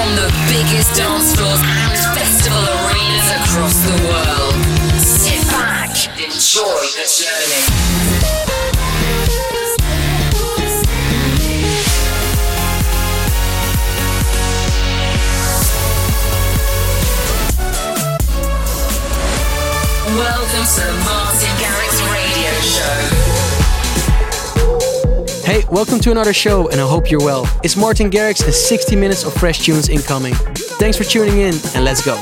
from the biggest dance floors and festival arenas across the world. Sit back, enjoy the journey. Welcome to the Martin Garrix Radio Show. Welcome to another show, and I hope you're well. It's Martin Garrix and 60 minutes of fresh tunes incoming. Thanks for tuning in, and let's go.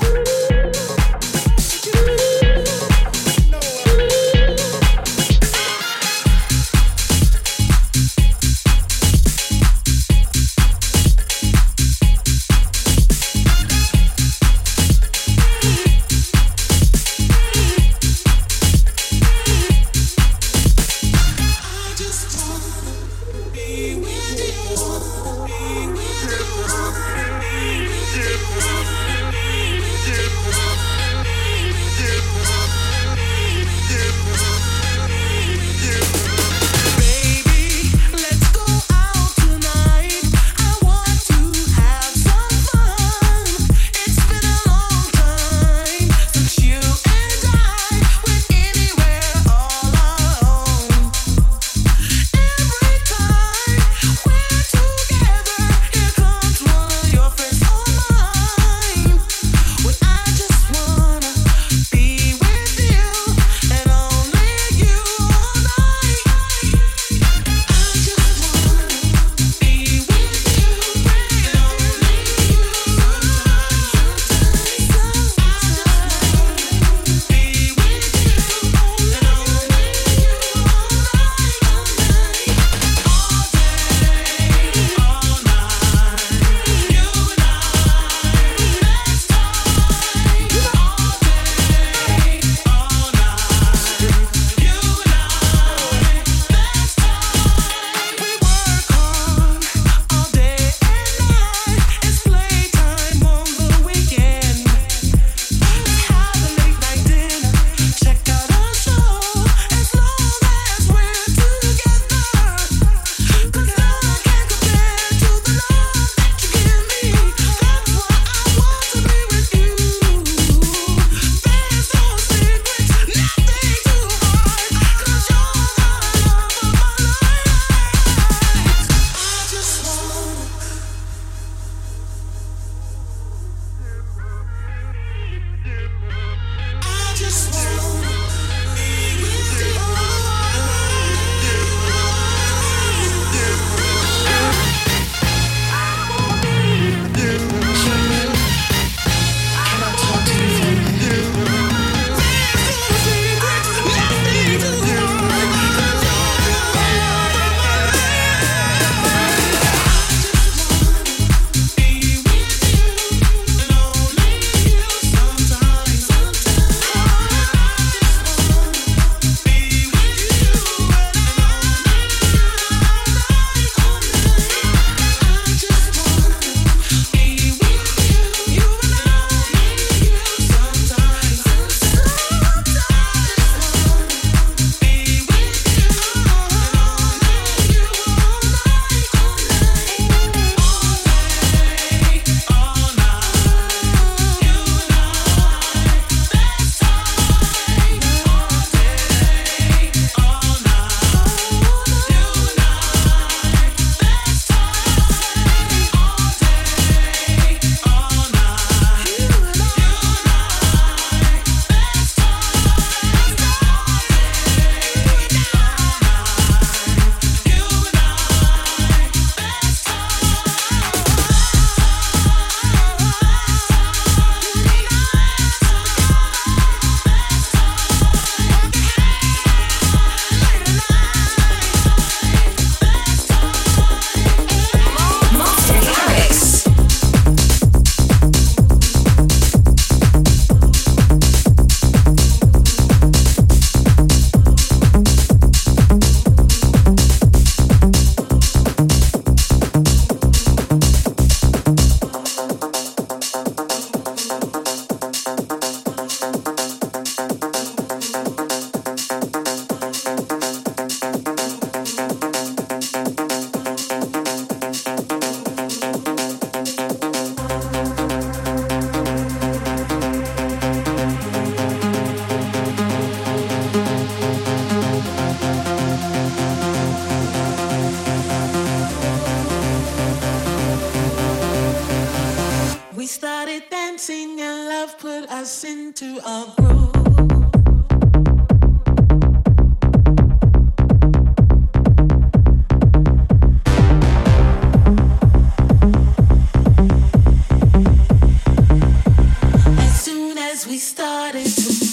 Dreams to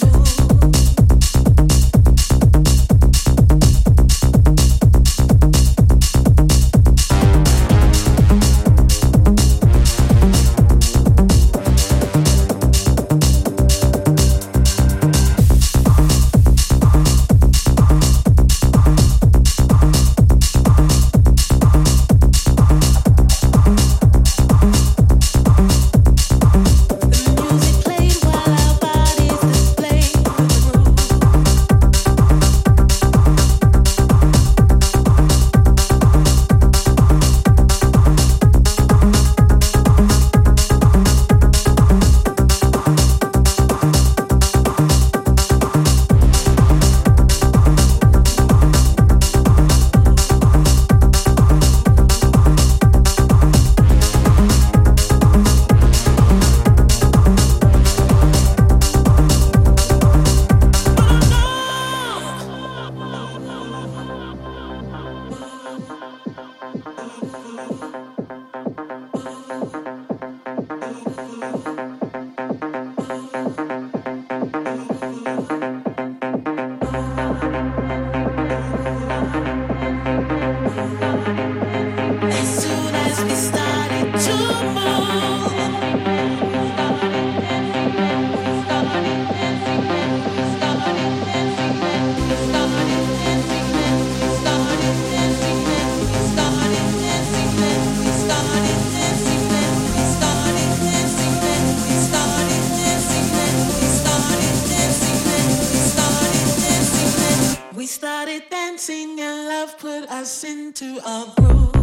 survive.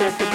Thank you.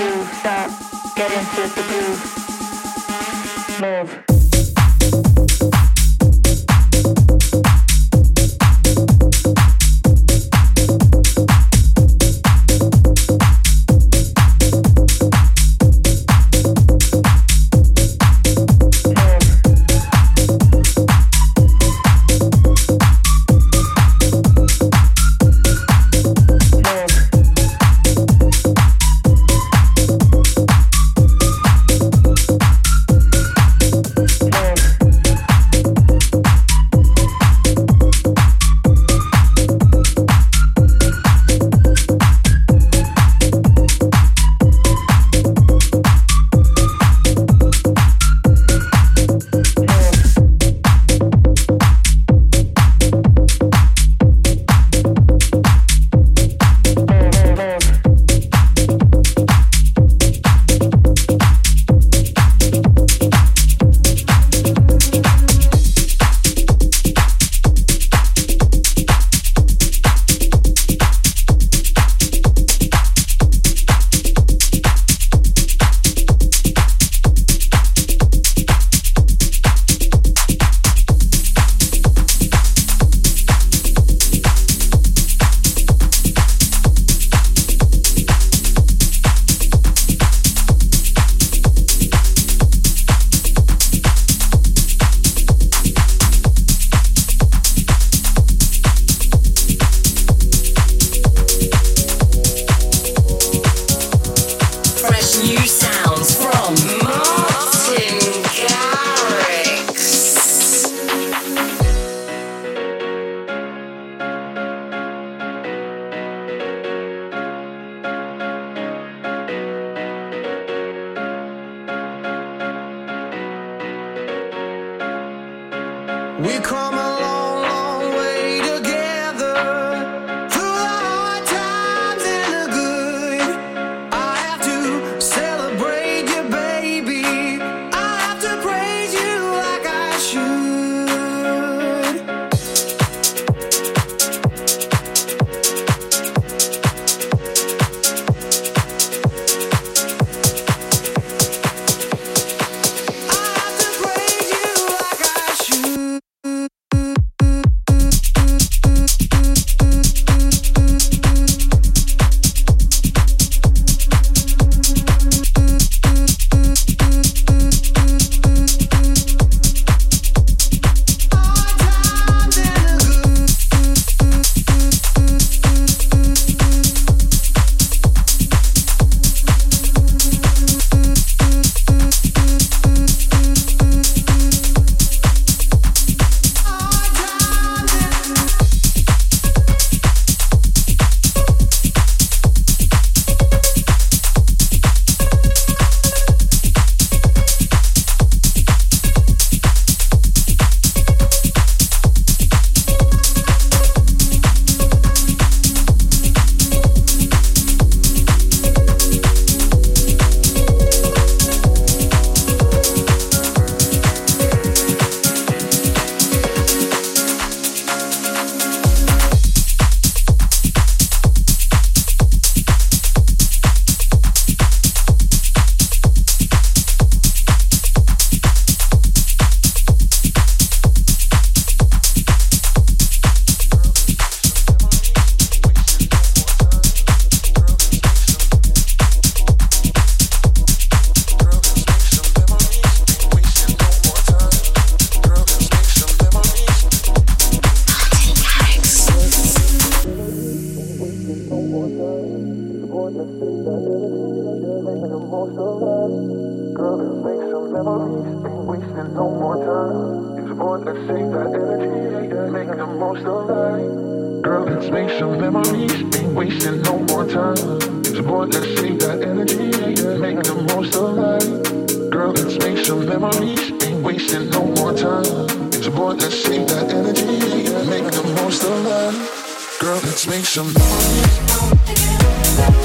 Girl, let's make some memories. Ain't wasting no more time. So boy, let's save that energy. Make the most of life. Girl, let's make some memories. Ain't wasting no more time. So boy, let's save that energy. Make the most of life. Girl, let's make some memories.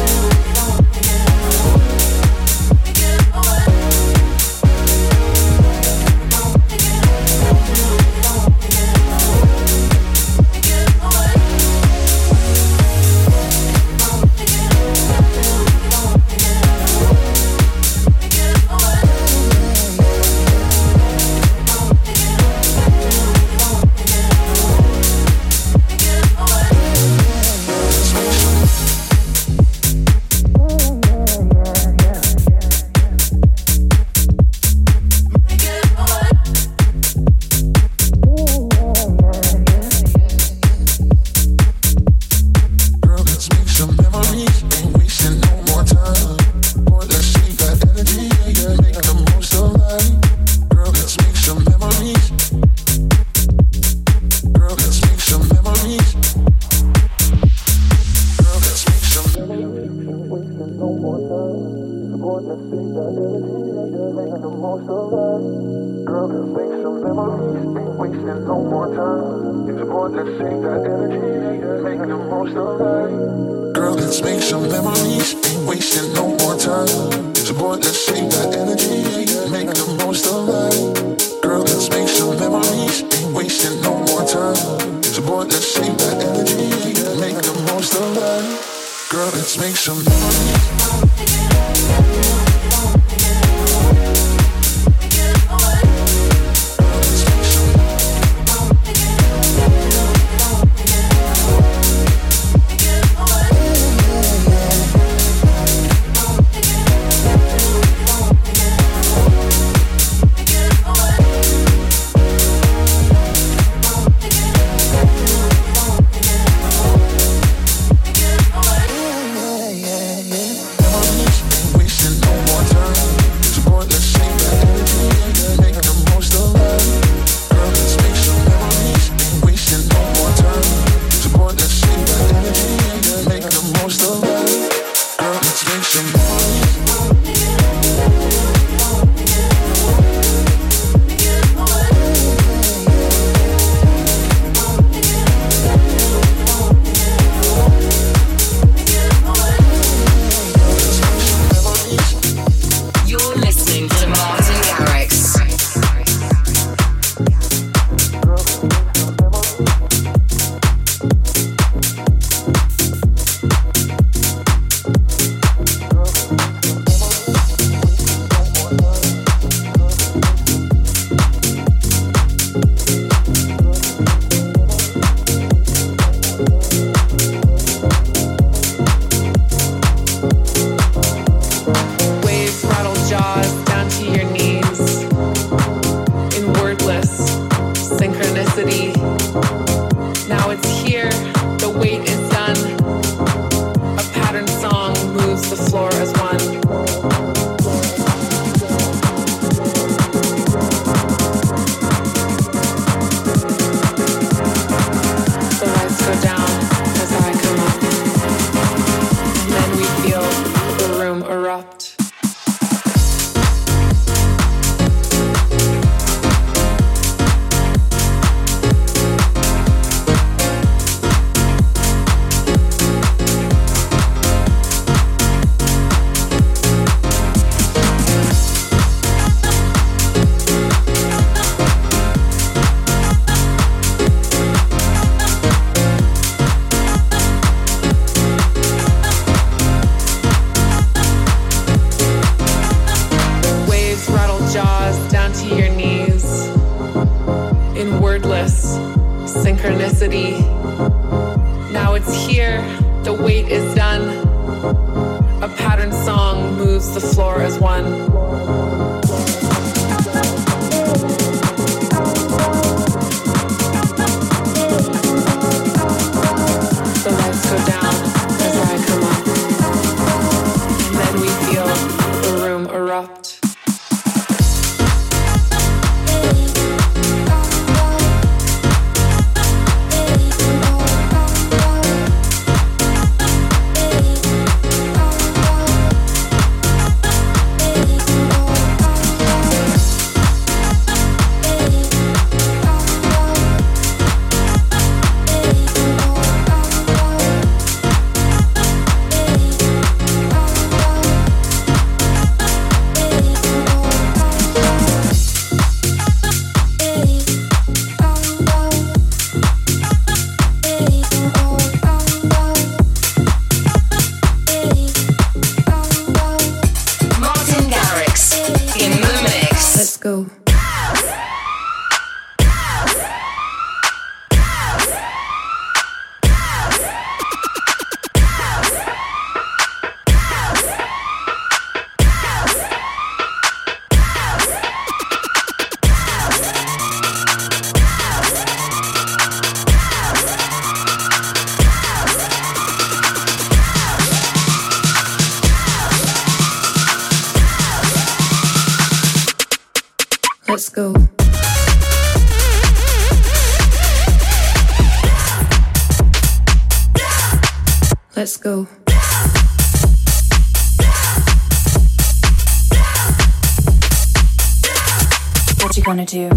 Do?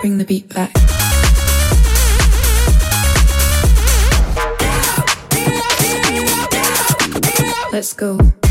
Bring the beat back. Let's go.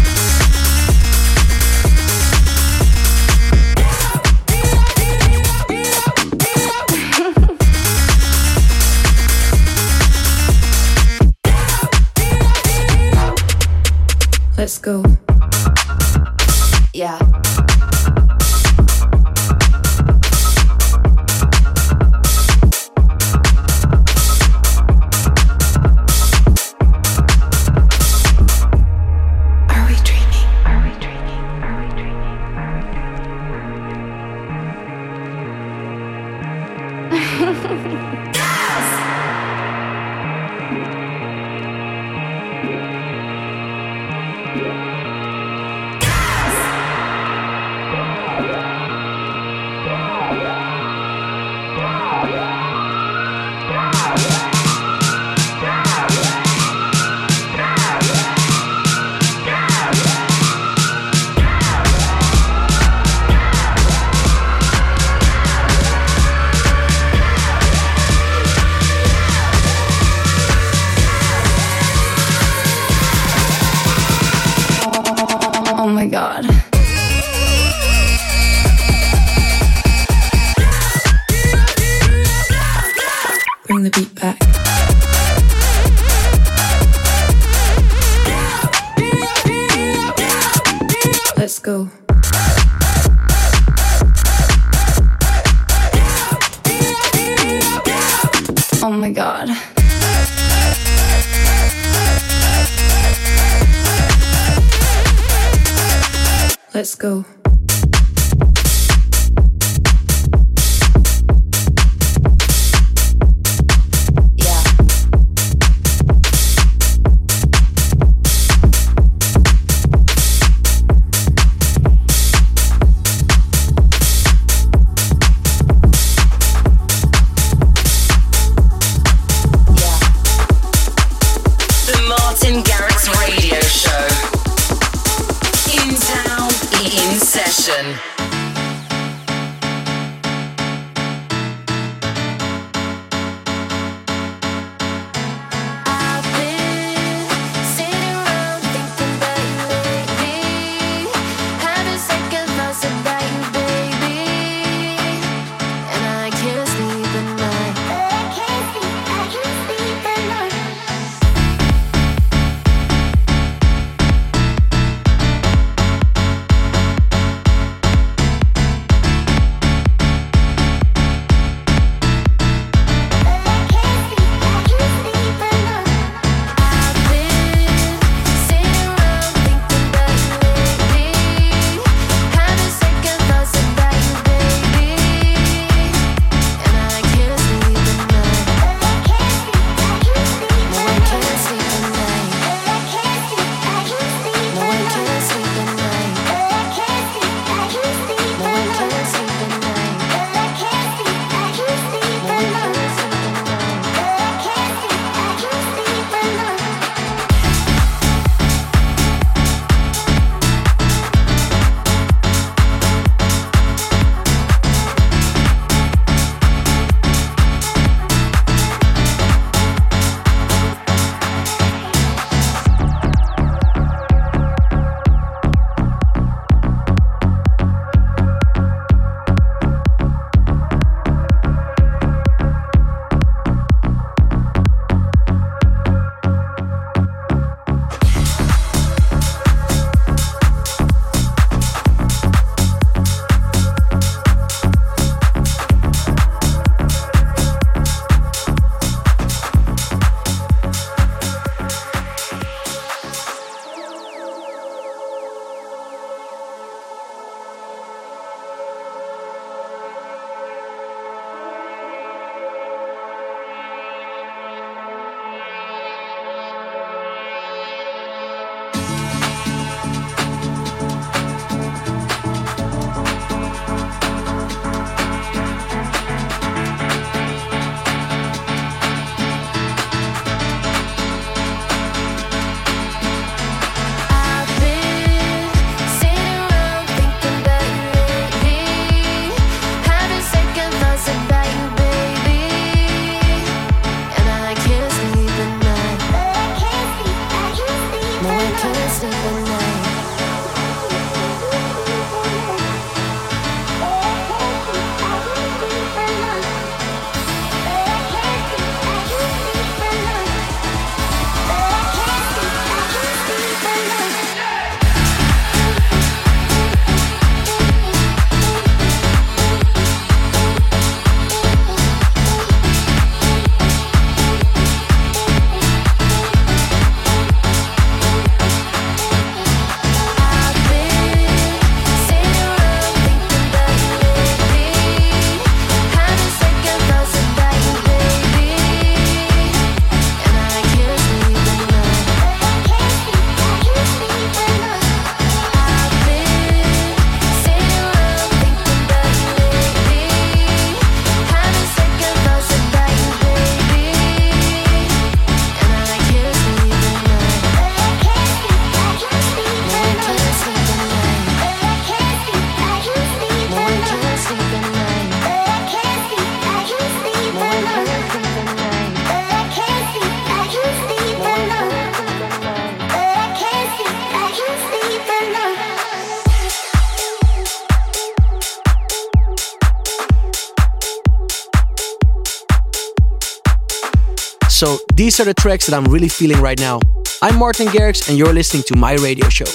These are the tracks that I'm really feeling right now. I'm Martin Garrix, and you're listening to my radio show.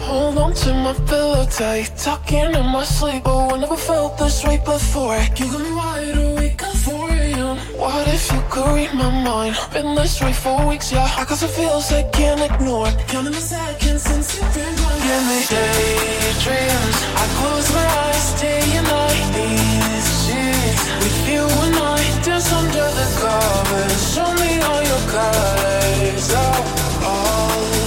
Hold on to my pillow tight, talking in my sleep. Oh, I never felt this way before. You got me wide awake at 4 a.m. What if you could read my mind? Been this way for weeks, yeah. I got some feels I can't ignore. Counting the seconds since you've been gone. Give me daydreams. I close my eyes day and night. These sheets with you and I dance under the covers. Show me all your colors. Oh, all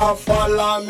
Kula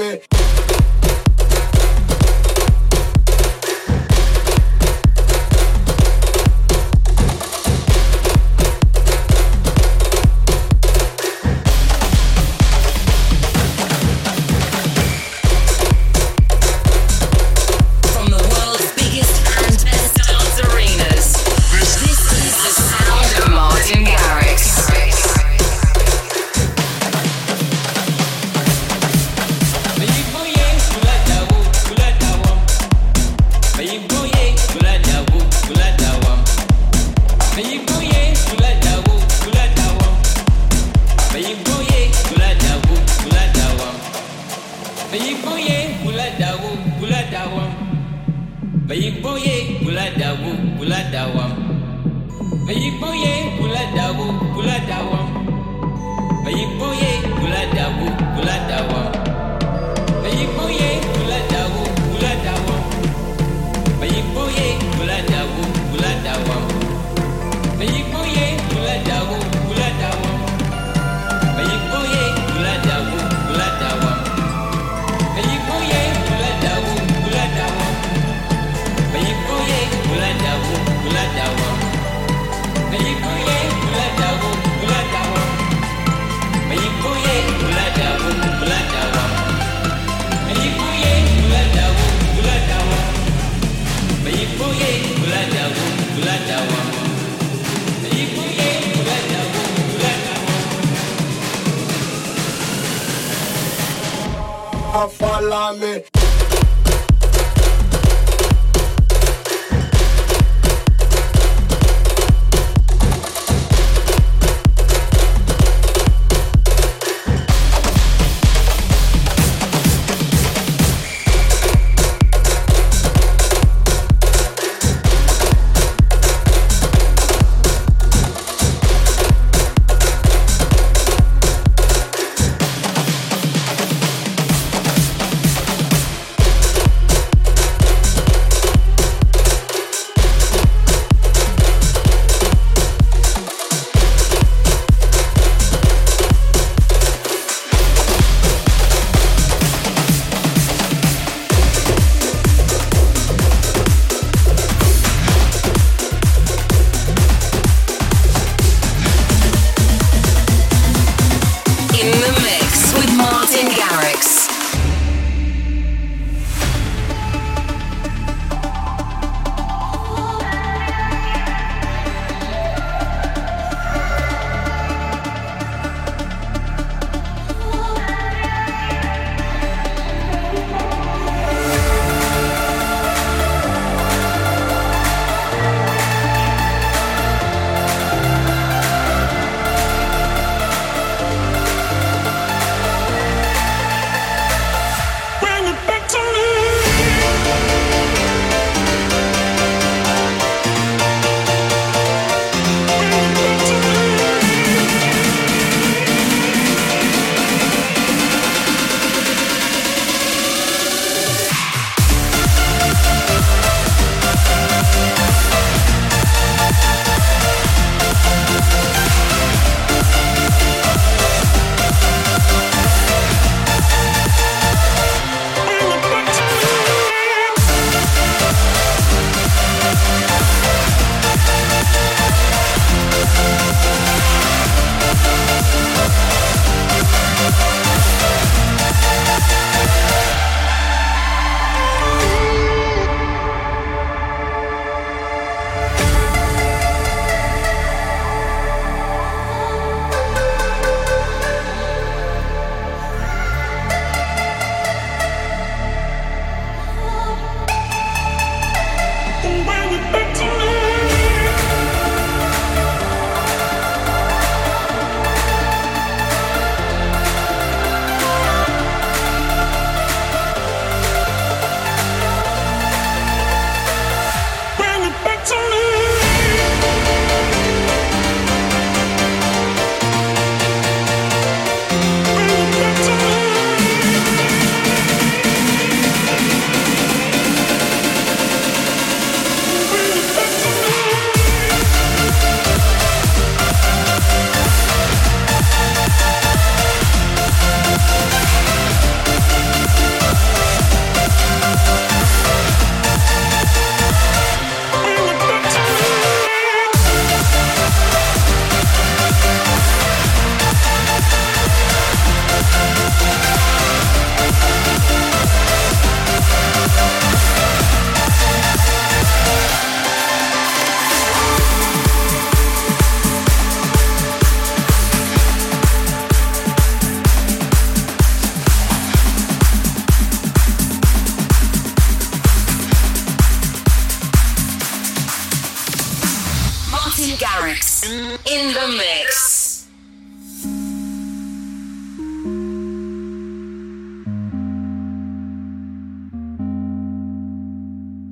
Garrix in the mix.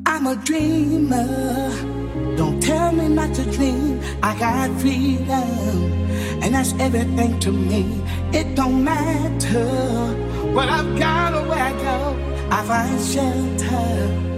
I'm a dreamer. Don't tell me not to dream. I got freedom, and that's everything to me. It don't matter what I've got or where I go. I find shelter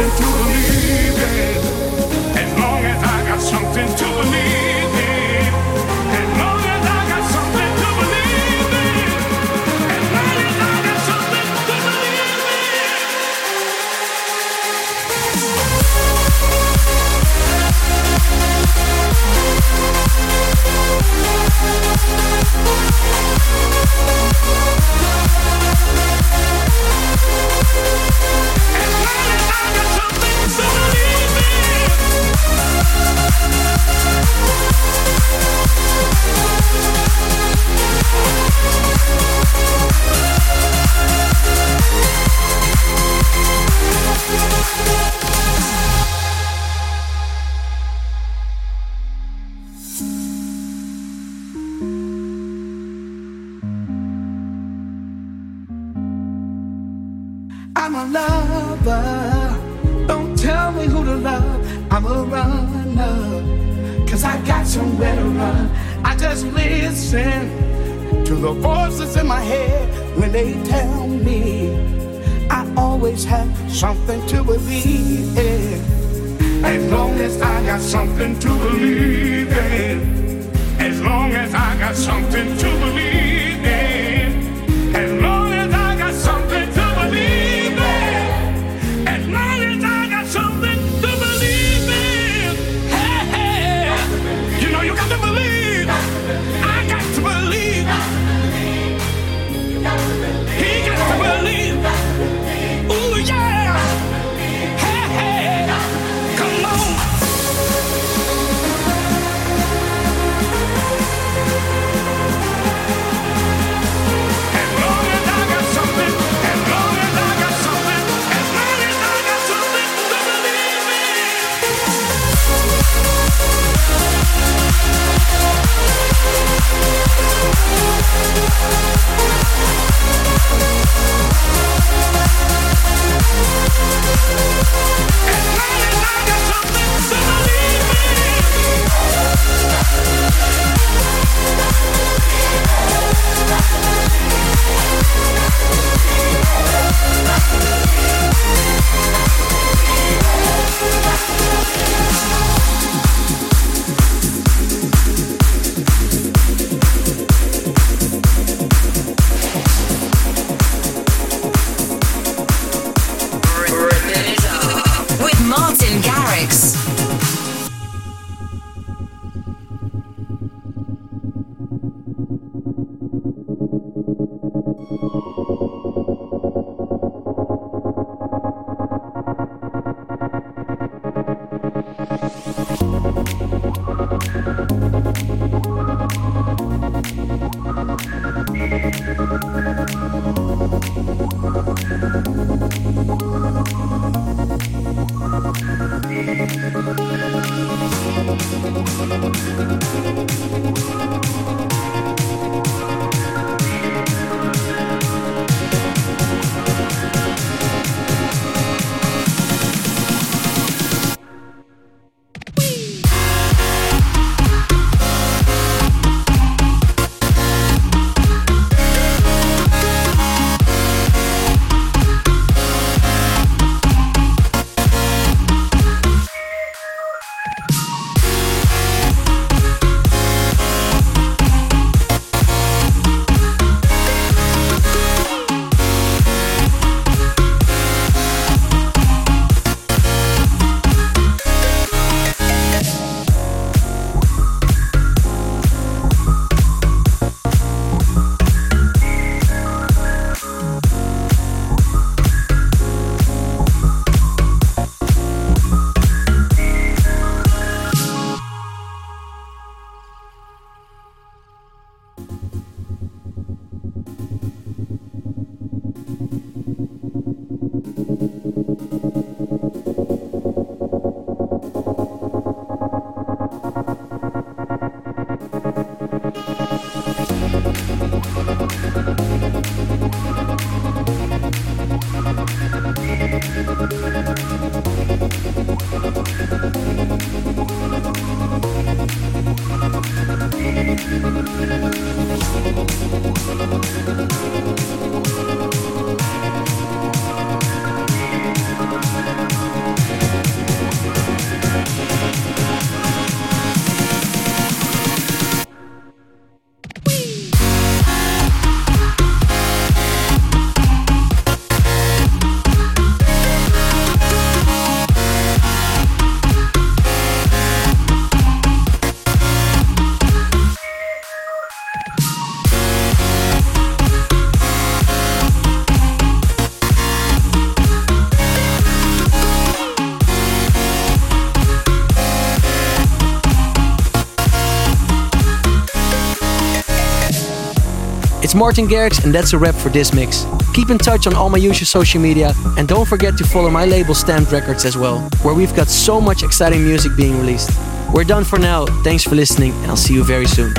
something to believe in. As long as I got something to believe in. As long as I got something to believe in. As long as I got something to believe in. As long as I It's Martin Garrix, and that's a wrap for this mix. Keep in touch on all my usual social media, and don't forget to follow my label Stamped Records as well, where we've got so much exciting music being released. We're done for now. Thanks for listening, and I'll see you very soon.